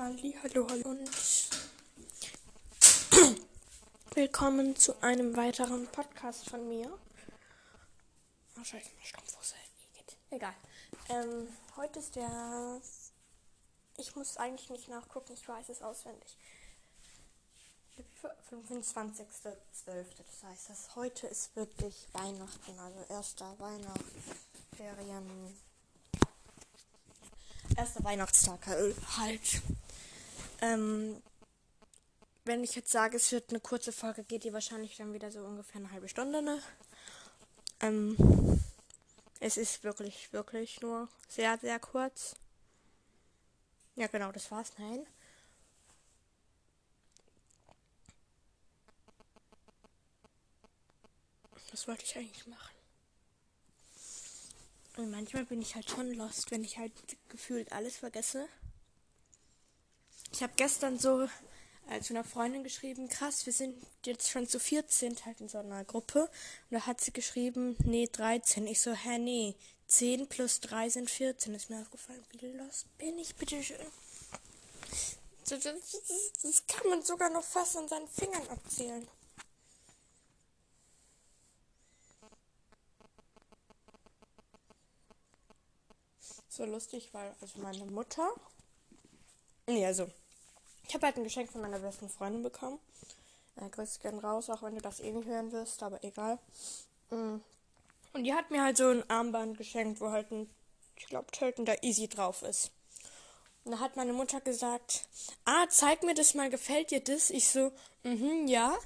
Halli, hallo, hallo und willkommen zu einem weiteren Podcast von mir. Wahrscheinlich mal Strumpfhose. Egal. Ähm, heute ist der. Ich muss eigentlich nicht nachgucken, ich weiß es auswendig. 25.12. Das heißt, dass heute ist wirklich Weihnachten, also erster Weihnachtsferien erster Weihnachtstag halt. Ähm, wenn ich jetzt sage, es wird eine kurze Folge, geht die wahrscheinlich dann wieder so ungefähr eine halbe Stunde. Ne? Ähm, es ist wirklich, wirklich nur sehr, sehr kurz. Ja, genau, das war's. Nein. Was wollte ich eigentlich machen? Und manchmal bin ich halt schon lost, wenn ich halt gefühlt alles vergesse. Ich habe gestern so äh, zu einer Freundin geschrieben, krass, wir sind jetzt schon zu 14 halt in so einer Gruppe. Und da hat sie geschrieben, nee, 13. Ich so, hä, nee, 10 plus 3 sind 14. Ist mir aufgefallen, wie lost bin ich, bitteschön. Das, das kann man sogar noch fast an seinen Fingern abzählen. So lustig, weil also meine Mutter. Nee, also ich habe halt ein Geschenk von meiner besten Freundin bekommen. Äh, grüß gern raus, auch wenn du das eh nicht hören wirst, aber egal. Mm. Und die hat mir halt so ein Armband geschenkt, wo halt ein, ich glaube, tötender Easy drauf ist. Und da hat meine Mutter gesagt, ah, zeig mir das mal, gefällt dir das? Ich so, mhm, ja.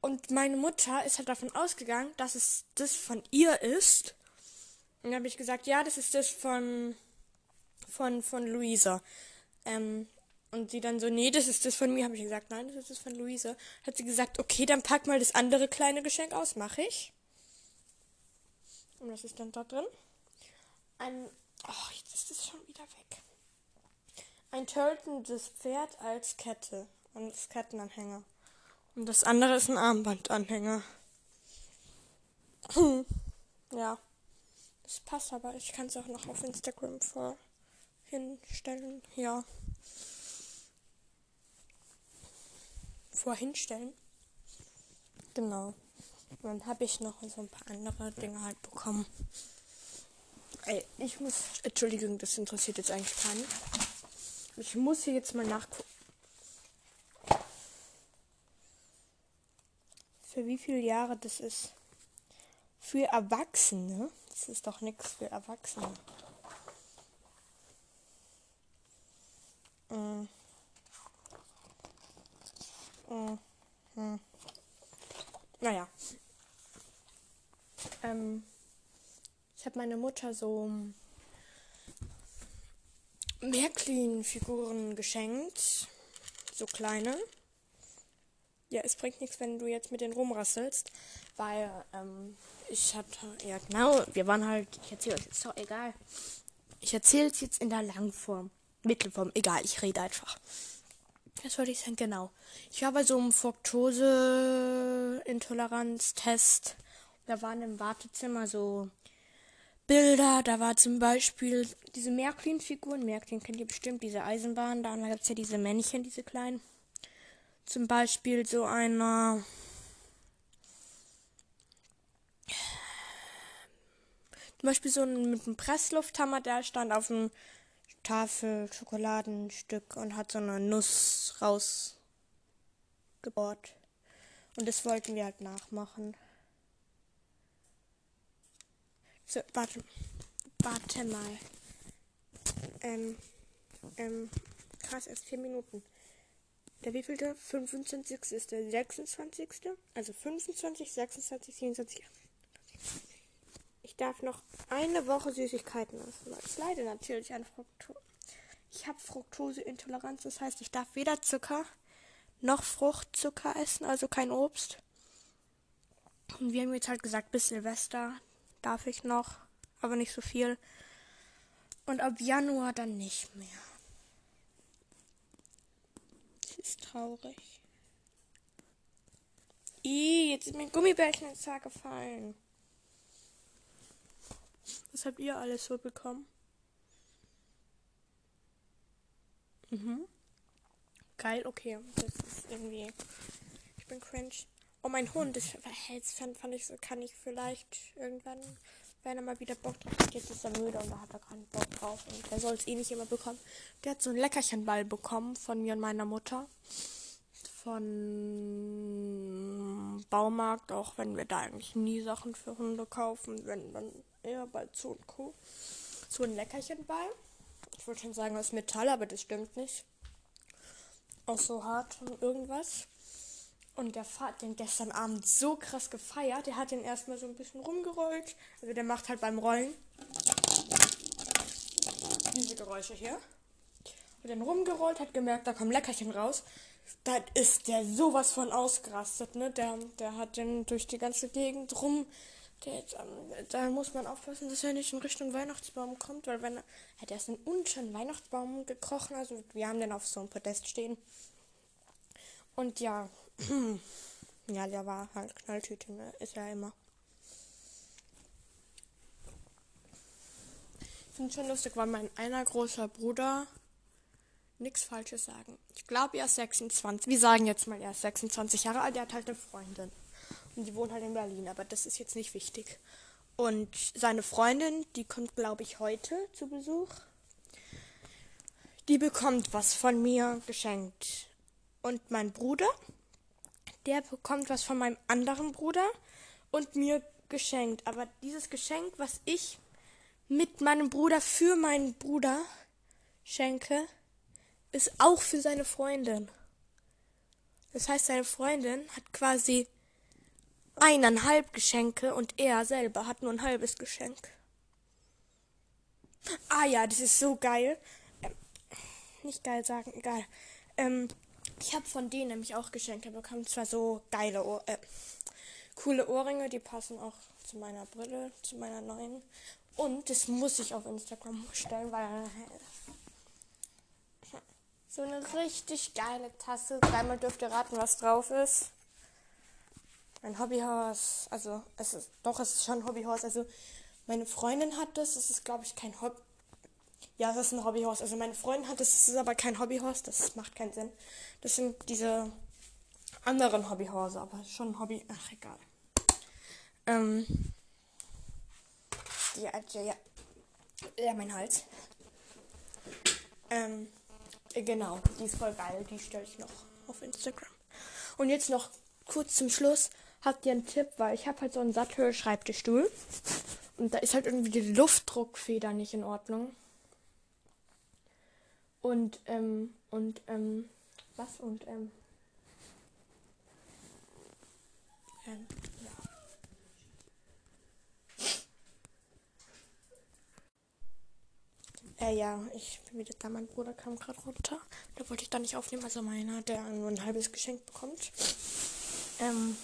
Und meine Mutter ist halt davon ausgegangen, dass es das von ihr ist. Und dann habe ich gesagt, ja, das ist das von, von, von Luisa. Ähm, und sie dann so, nee, das ist das von mir. Habe ich gesagt, nein, das ist das von Luise. Hat sie gesagt, okay, dann pack mal das andere kleine Geschenk aus. Mache ich. Und das ist dann da drin. Ein, oh, jetzt ist es schon wieder weg. Ein tötendes Pferd als Kette. Und das Kettenanhänger. Und das andere ist ein Armbandanhänger. ja. Das passt aber. Ich kann es auch noch auf Instagram vorhinstellen. Ja. vorhinstellen. Genau. Und dann habe ich noch so ein paar andere Dinge halt bekommen. Ey, ich muss. Entschuldigung, das interessiert jetzt eigentlich keinen. Ich muss hier jetzt mal nachgucken. Für wie viele Jahre das ist. Für Erwachsene. Das ist doch nichts für Erwachsene. Mm. Hm. Naja. Ähm, ich habe meine Mutter so Märklin-Figuren geschenkt. So kleine. Ja, es bringt nichts, wenn du jetzt mit denen rumrasselst. Weil, ähm, ich hatte, ja genau, wir waren halt, ich erzähle euch, ist doch egal. Ich erzähle es jetzt in der Langform. Mittelform, egal, ich rede einfach. Was wollte ich sagen? Genau. Ich war bei so einem Fructose-Intoleranz-Test. Da waren im Wartezimmer so Bilder. Da war zum Beispiel diese Märklin-Figuren. Märklin kennt ihr bestimmt, diese Eisenbahn. Da gibt es ja diese Männchen, diese kleinen. Zum Beispiel so einer. Zum Beispiel so ein mit einem Presslufthammer, der stand auf dem Tafel Schokoladenstück und hat so eine Nuss rausgebohrt. Und das wollten wir halt nachmachen. So, warte. Warte mal. Ähm, ähm, krass, erst vier Minuten. Der wievielte? 25. ist der 26. Also 25, 26, 27, ich darf noch eine Woche Süßigkeiten essen, ich leide natürlich an Fructose. Ich habe Fructoseintoleranz, das heißt, ich darf weder Zucker noch Fruchtzucker essen, also kein Obst. Und wir haben jetzt halt gesagt, bis Silvester darf ich noch, aber nicht so viel. Und ab Januar dann nicht mehr. Das ist traurig. Ih, jetzt ist mir ein Gummibärchen ins Haar gefallen. Was habt ihr alles so bekommen? Mhm. Geil, okay. Das ist irgendwie. Ich bin cringe. Oh, mein Hund, das, das fand, fand ich so, kann ich vielleicht irgendwann, wenn er mal wieder Bock drauf hat, jetzt ist er müde und da hat er keinen Bock drauf und der soll es eh nicht immer bekommen. Der hat so einen Leckerchenball bekommen von mir und meiner Mutter. Von Baumarkt, auch wenn wir da eigentlich nie Sachen für Hunde kaufen, wenn dann eher bei Zoo und Co. So ein Leckerchenball. Ich wollte schon sagen, aus Metall, aber das stimmt nicht. Auch so hart und irgendwas. Und der hat den gestern Abend so krass gefeiert. Der hat den erstmal so ein bisschen rumgerollt. Also der macht halt beim Rollen diese Geräusche hier. Und dann rumgerollt, hat gemerkt, da kommen Leckerchen raus. Da ist der sowas von ausgerastet, ne? Der, der hat den durch die ganze Gegend rum. Der, da muss man aufpassen, dass er nicht in Richtung Weihnachtsbaum kommt, weil wenn er hat erst einen unschönen Weihnachtsbaum gekrochen, also wir haben den auf so einem Podest stehen. Und ja, ja, der war halt Knalltüte, ne? Ist ja immer. Ich finde schon lustig, weil mein einer großer Bruder nichts Falsches sagen. Ich glaube, er ist 26. Wir sagen jetzt mal, er ist 26 Jahre alt. Er hat halt eine Freundin. Und die wohnt halt in Berlin, aber das ist jetzt nicht wichtig. Und seine Freundin, die kommt, glaube ich, heute zu Besuch. Die bekommt was von mir geschenkt. Und mein Bruder, der bekommt was von meinem anderen Bruder und mir geschenkt. Aber dieses Geschenk, was ich mit meinem Bruder für meinen Bruder schenke, ist auch für seine Freundin. Das heißt, seine Freundin hat quasi eineinhalb Geschenke und er selber hat nur ein halbes Geschenk. Ah ja, das ist so geil. Ähm, nicht geil sagen, egal. Ähm, ich habe von denen nämlich auch Geschenke bekommen. Zwar so geile, Ohr äh, coole Ohrringe, die passen auch zu meiner Brille, zu meiner neuen. Und das muss ich auf Instagram stellen, weil so eine richtig geile Tasse. Dreimal dürft ihr raten, was drauf ist. Ein Hobbyhaus. Also, es ist, doch, es ist schon ein Hobbyhaus. Also, meine Freundin hat das. Es ist, glaube ich, kein Hobby. Ja, es ist ein Hobbyhaus. Also meine Freundin hat das, es ist aber kein Hobbyhaus, das macht keinen Sinn. Das sind diese anderen Hobbyhäuser, aber schon ein Hobby. Ach, egal. Ähm. Ja, ja. Ja, mein Hals. Ähm, genau, die ist voll geil. Die stelle ich noch auf Instagram. Und jetzt noch kurz zum Schluss. Habt ihr einen Tipp? Weil ich habe halt so einen Sattel-Schreibtischstuhl. Und da ist halt irgendwie die Luftdruckfeder nicht in Ordnung. Und, ähm, und, ähm, was? Und, ähm, ähm, ja. Äh, ja, ich bin wieder da. Mein Bruder kam gerade runter. Da wollte ich da nicht aufnehmen. Also meiner, der nur ein halbes Geschenk bekommt. Ähm,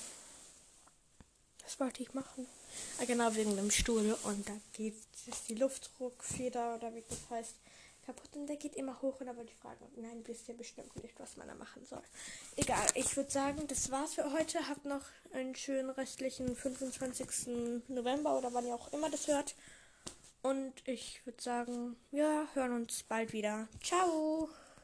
was wollte ich machen? Ah, genau, wegen dem Stuhl. Und da geht ist die Luftdruckfeder oder wie das heißt kaputt und der geht immer hoch und da wollte ich fragen, nein, wisst ihr bestimmt nicht, was man da machen soll. Egal, ich würde sagen, das war's für heute. Habt noch einen schönen restlichen 25. November oder wann ihr auch immer das hört. Und ich würde sagen, ja, hören uns bald wieder. Ciao!